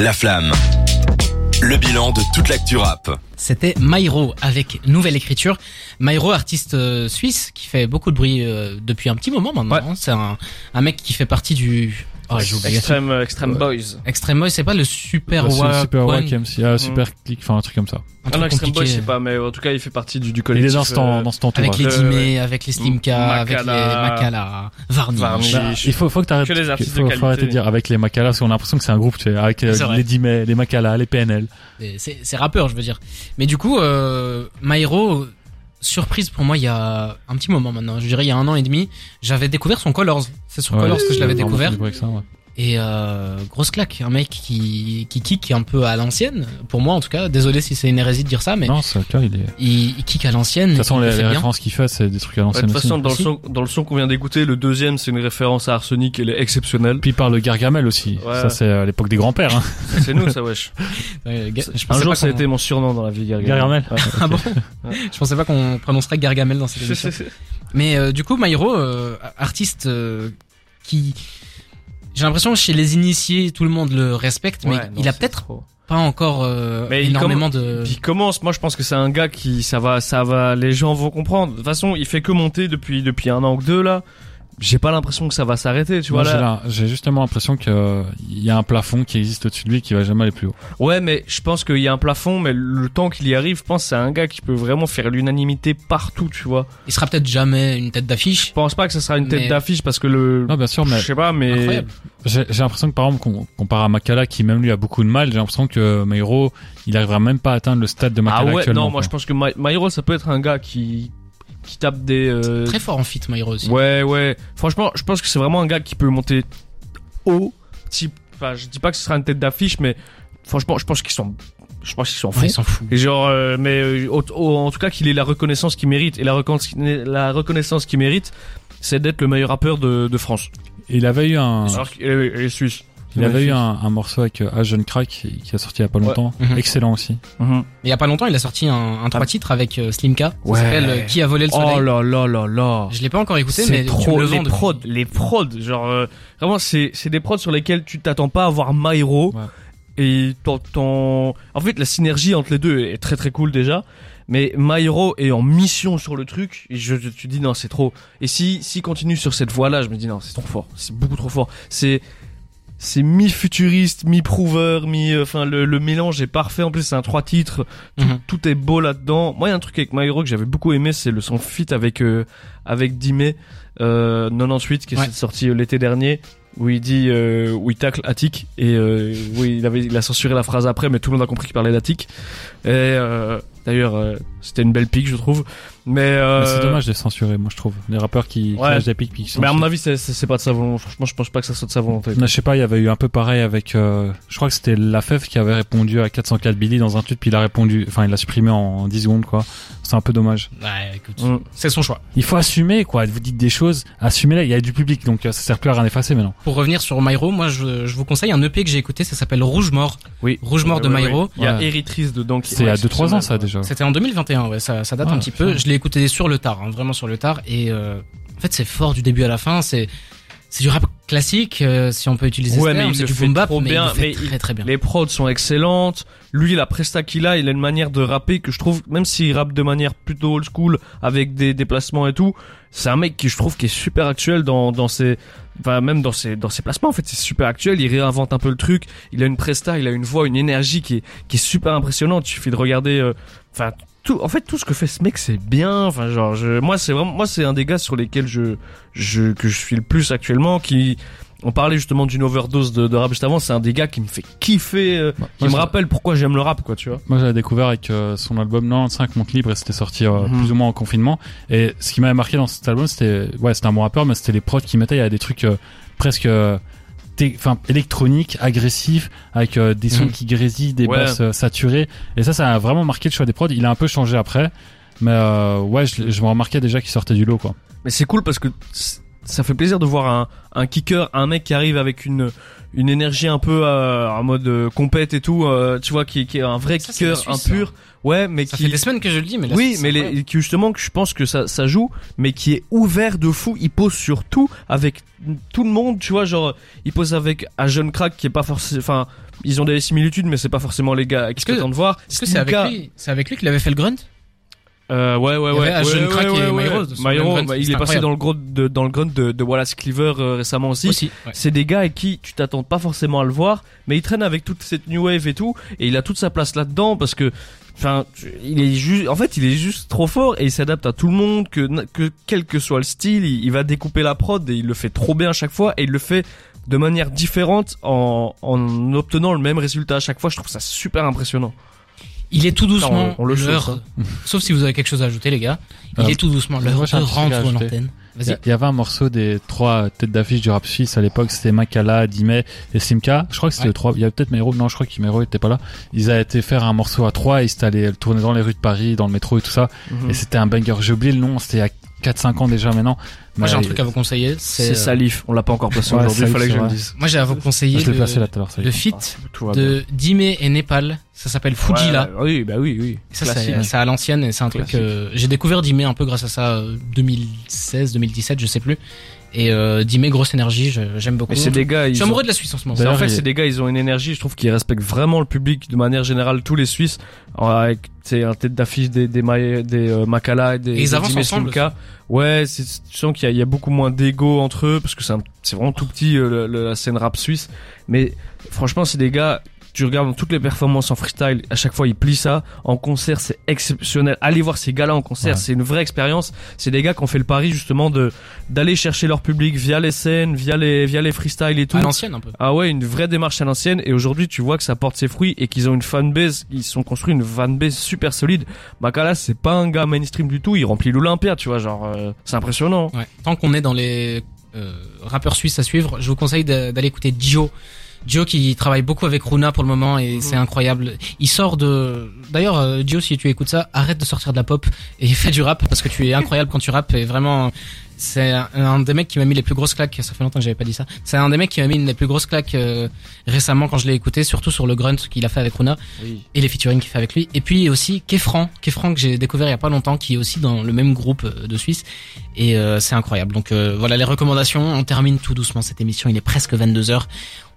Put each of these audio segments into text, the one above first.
La flamme. Le bilan de toute l'actu rap. C'était Myro avec nouvelle écriture. Myro, artiste euh, suisse qui fait beaucoup de bruit euh, depuis un petit moment maintenant. C'est un, un mec qui fait partie du oh, j'ai oublié. Extreme, euh, Extreme Boys. Extreme Boy, c'est pas le Super Bah, c'est Super One, Wack MC, ah, Super Click, enfin un truc comme ça. un Ah truc non, Extreme Boys, compliqué. je sais pas, mais en tout cas, il fait partie du, du Il collectif. est dans ce, euh, dans ce. Avec les Ouais, Dimé, ouais. avec les Slimka, avec les Makala. Makala, Varnish. Varnish. Bah, il faut, faut que t'arrêtes. Que artistes de faut qualité. arrêter de dire avec les Makala, parce qu'on a l'impression que c'est un groupe, tu sais, avec euh, C'est vrai. les Dimé, les Makala, les PNL. Et C'est c'est rappeur, je veux dire. Mais du coup, euh, Myro, surprise pour moi il y a un petit moment maintenant. Je dirais il y a un an et demi, j'avais découvert son Colors. C'est sur Ouais, Colors que je l'avais découvert. ça, ouais. Et euh, grosse claque, un mec qui qui kick un peu à l'ancienne. Pour moi en tout cas, désolé si c'est une hérésie de dire ça, mais Non, c'est cas, il est. De il, il kick à l'ancienne. toute façon, les, références qu'il fait, c'est des trucs à Ouais, l'ancienne de toute façon, dans le, Aussi. son, dans le son qu'on vient d'écouter, le deuxième, c'est une référence à Arsenic, elle est exceptionnelle. Puis il parle de Gargamel aussi. Ouais. Ça, c'est à l'époque des grands-pères. Hein. C'est nous, ça, wesh. Ouais, ga- je Un pensais jour, pas ça a qu'on- été mon surnom dans la vie, Gargamel. Gargamel. Ouais. Ah bon Je pensais pas qu'on prononcerait Gargamel dans cette émission. Mais euh, du coup, Myro, euh, artiste euh, qui, j'ai l'impression que chez les initiés, tout le monde le respecte, mais Ouais, non, il a peut-être pas encore euh, Mais il énormément de. Puis il commence, moi je pense que c'est un gars qui ça va ça va les gens vont comprendre. De toute façon, il fait que monter depuis depuis un an ou deux là. J'ai pas l'impression que ça va s'arrêter, tu vois Moi, j'ai là. la- j'ai justement l'impression qu'il y a un plafond qui existe au-dessus de lui qui va jamais aller plus haut. Ouais, mais je pense qu'il y a un plafond mais le temps qu'il y arrive, je pense que c'est un gars qui peut vraiment faire l'unanimité partout, tu vois. Il sera peut-être jamais une tête d'affiche. Je pense pas que ça sera une tête d'affiche parce que le Non, bien sûr, mais je sais pas mais j'ai j'ai l'impression que par exemple, qu'on compare à Makala qui même lui a beaucoup de mal, j'ai l'impression que Meiro, il arrivera même pas à atteindre le stade de Ah Makala ouais, actuellement. non, moi quoi. je pense que Myro ça peut être un gars qui qui tape des euh, Très fort en fit, Myro aussi. Ouais, ouais. Franchement, je pense que c'est vraiment un gars qui peut monter haut. Type, enfin, je dis pas que ce sera une tête d'affiche, mais franchement, je pense qu'ils sont, je pense qu'ils sont Ouais, fous. il s'en fout. Et genre, euh, mais euh, au- au- en tout cas, qu'il ait la reconnaissance qu'il mérite. Et la, recon- la reconnaissance qu'il mérite, c'est d'être le meilleur rappeur de, de France. Il avait eu un, est, il est suisse. Il avait eu un, un morceau avec euh, A Jeune Crack qui a sorti il y a pas longtemps. Mhm. Excellent aussi. Mhm. Il y a pas longtemps, il a sorti un, un trois titres avec euh, Slimka. Ça Ouais. s'appelle euh, Qui a volé le soleil. Oh là là là là. Je l'ai pas encore écouté, mais C'est tu me trop le les depuis. prods, les prods, genre euh, vraiment c'est c'est des prods sur lesquels tu t'attends pas à voir Myro Ouais. et ton, ton en fait la synergie entre les deux est très très cool déjà. Mais Myro est en mission sur le truc et je, je tu dis non c'est trop. Et si si continue sur cette voie là, je me dis non c'est trop fort, c'est beaucoup trop fort. C'est c'est mi futuriste, mi euh, enfin le, le mélange est parfait. En plus c'est un trois titres, tout, Mhm. tout est beau là-dedans. Moi, il y a un truc avec My Hero que j'avais beaucoup aimé, c'est le son fit avec euh, avec Dimé euh, 98 qui est Ouais. sorti euh, l'été dernier où il dit euh, où il tacle Attic et euh, où il avait il a censuré la phrase après mais tout le monde a compris qu'il parlait d'Attic. Et euh, d'ailleurs euh, c'était une belle pique je trouve. Mais, euh, Mais c'est dommage de les censurer, moi je trouve. Les rappeurs qui, qui Ouais. lâchent des puis qui Mais à mon avis c'est pas de sa volonté. Franchement, je pense pas que ça soit de sa volonté. Mais je sais pas, il y avait eu un peu pareil avec, euh, je crois que c'était la FEF qui avait répondu à 404 Billy dans un tweet, puis il a répondu, enfin il l'a supprimé en 10 secondes quoi. C'est un peu dommage. Ouais, écoute, Mm. c'est son choix. Il faut assumer quoi. Vous dites des choses, assumez-les. Il y a du public, donc ça sert plus à rien effacer maintenant. Pour revenir sur Myro, moi je, je vous conseille un EP que j'ai écouté, ça s'appelle Rouge Mort. Oui. Rouge Mort de Ouais, Myro. Il y a Ouais. Eritrice dedans. qui- C'est il y a ouais, 2-3 ans ça exceptionnel. Déjà. C'était en 2021, ouais, ça, ça date Ah, un petit peu. Je l'ai écouté sur le tard, hein, vraiment sur le tard. Et euh, en fait, c'est fort du début à la fin. C'est c'est du rap classique, euh, si on peut utiliser Ouais, ce terme. il C'est du boom bap, mais bien, il le fait mais très il- très bien. Les prods sont excellentes. Lui, la presta qu'il a, il a une manière de rapper que je trouve, même s'il rappe de manière plutôt old school, avec des déplacements et tout, c'est un mec qui je trouve qui est super actuel dans, dans ses, enfin, même dans ses, dans ses placements, en fait, c'est super actuel. Il réinvente un peu le truc. Il a une presta, il a une voix, une énergie qui est, qui est super impressionnante. Il suffit de regarder, euh, enfin, tout, en fait, tout ce que fait ce mec, c'est bien. Enfin, genre, je, moi, c'est vraiment, moi, c'est un des gars sur lesquels je, je, que je suis le plus actuellement, qui, on parlait justement d'une overdose de, de rap juste avant, c'est un des gars qui me fait kiffer, euh, Bah, qui me rappelle pourquoi j'aime le rap, quoi, tu vois. Moi, j'avais découvert avec euh, son album 95 Monte Libre et c'était sorti euh, Mhm. plus ou moins en confinement. Et ce qui m'avait marqué dans cet album, c'était ouais, c'était un bon rappeur, mais c'était les prods qu'il mettait. Il y a des trucs euh, presque euh, enfin électroniques, agressifs, avec euh, des sons Mhm. qui grésillent, des Ouais. basses euh, saturées. Et ça, ça a vraiment marqué le choix des prods. Il a un peu changé après, mais euh, ouais, je, je me remarquais déjà qu'il sortait du lot, quoi. Mais c'est cool parce que, ça fait plaisir de voir un, un kicker, un mec qui arrive avec une une énergie un peu euh, en mode euh, compète et tout, euh, tu vois, qui, qui est un vrai Ça, kicker, un Suisse, pur. Ouais, mais Ça qui fait des semaines que je le dis, mais là, oui, mais les, qui justement que je pense que ça, ça joue, mais qui est ouvert de fou. Il pose sur tout avec tout le monde, tu vois, genre il pose avec un jeune crack qui est pas forcément, enfin ils ont des similitudes, mais c'est pas forcément les gars qui t'attendent de voir. Est-ce que c'est avec lui, c'est avec lui qu'il avait fait le grunt? Euh, ouais, ouais, Il y ouais. avait ouais, Ashton ouais, Crack ouais, et ouais, Myros, Myros, bah, il est passé dans le grunt de, dans le grunt de, de Wallace Cleaver euh, récemment aussi. Aussi. C'est des gars avec qui tu t'attends pas forcément à le voir, mais il traîne avec toute cette new wave et tout, et il a toute sa place là-dedans parce que, enfin, il est juste, en fait, il est juste trop fort et il s'adapte à tout le monde, que, que quel que soit le style, il, il va découper la prod et il le fait trop bien à chaque fois et il le fait de manière différente en, en obtenant le même résultat à chaque fois. Je trouve ça super impressionnant. Il est tout doucement on- on le l'heure, sauf si vous avez quelque chose à ajouter les gars, il Euh, est tout doucement l'heure de rendre l'antenne. Il y, avait un morceau des trois têtes d'affiche du rap suisse à l'époque, c'était Makala, Dimet et Simka. Je crois que c'était Ouais. le trois. Il y avait peut-être Mero. Non, je crois que Mero était pas là. Ils avaient été faire un morceau à trois et ils étaient allés tourner dans les rues de Paris, dans le métro et tout ça. Mhm. Et c'était un banger. J'ai oublié le nom. C'était 4-5 ans déjà maintenant. Moi j'ai un truc à vous conseiller, C'est euh, Salif, on l'a pas encore placé Ouais, aujourd'hui, il fallait que je le dise. moi j'ai à vous conseiller Je placé là le, tout Tout va bien. de Dime et Népal, ça s'appelle Fujila. Ouais, oui, bah oui, oui. Ça, c'est à l'ancienne et c'est un truc que j'ai découvert Dime un peu grâce à ça, euh, 2016, 2017, je sais plus. Et euh, Dime, grosse énergie, je- j'aime beaucoup. Mais c'est des gars, Je ils suis ont- amoureux de la Suisse en ce moment. En fait, c'est des gars, ils ont une énergie, je trouve qu'ils respectent vraiment le public de manière générale, tous les Suisses, avec, c'est un tête d'affiche des, des, des euh, Makala et des, Et ils des avancent ensemble. Ouais, c'est, tu sens qu'il y a, il y a beaucoup moins d'ego entre eux, parce que c'est un- c'est vraiment tout petit, euh, le- le- la scène rap suisse. Mais, franchement, c'est des gars, tu regardes toutes les performances en freestyle, à chaque fois ils plient ça. En concert, c'est exceptionnel. Allez voir ces gars-là en concert, Ouais. c'est une vraie expérience. C'est des gars qui ont fait le pari justement de d'aller chercher leur public via les scènes, via les via les freestyles et tout. À l'ancienne un peu. Ah ouais, une vraie démarche à l'ancienne. Et aujourd'hui, tu vois que ça porte ses fruits et qu'ils ont une fanbase, ils sont construits une fanbase super solide. Makala, c'est pas un gars mainstream du tout. Il remplit l'Olympia, tu vois, genre, euh, c'est impressionnant. Ouais. Tant qu'on est dans les euh, rappeurs suisses à suivre, je vous conseille d'aller écouter Dio. Dio qui travaille beaucoup avec Runa pour le moment et c'est incroyable. Il sort de. D'ailleurs, euh, Dio, si tu écoutes ça, arrête de sortir de la pop et fais du rap parce que tu es incroyable quand tu rappes et vraiment. C'est un, un des mecs qui m'a mis les plus grosses claques. Ça fait longtemps que j'avais pas dit ça. C'est un des mecs qui m'a mis une des plus grosses claques euh, récemment quand je l'ai écouté, surtout sur le grunt qu'il a fait avec Runa et les featuring qu'il fait avec lui. Et puis aussi Kefran, Kefran que j'ai découvert il y a pas longtemps, qui est aussi dans le même groupe euh, de Suisse. Et euh, c'est incroyable. Donc euh, voilà les recommandations. On termine tout doucement cette émission. Il est presque 22 h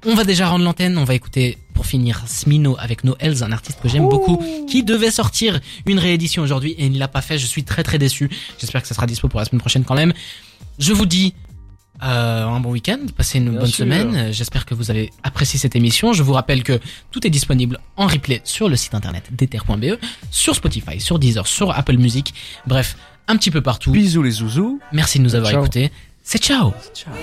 On va déjà rendre l'antenne. On va écouter pour finir Smino avec Noels, un artiste que j'aime beaucoup, qui devait sortir une réédition aujourd'hui et il ne l'a pas fait. Je suis très très déçu. J'espère que ça sera dispo pour la semaine prochaine quand même. Je vous dis euh, un bon week-end, passez une Bien bonne sûr. semaine. J'espère que vous avez apprécié cette émission. Je vous rappelle que tout est disponible en replay sur le site internet d'ether.be, sur Spotify, sur Deezer, sur Apple Music. Bref, un petit peu partout. Bisous les zouzous. Merci de nous avoir écoutés. C'est ciao Ciao.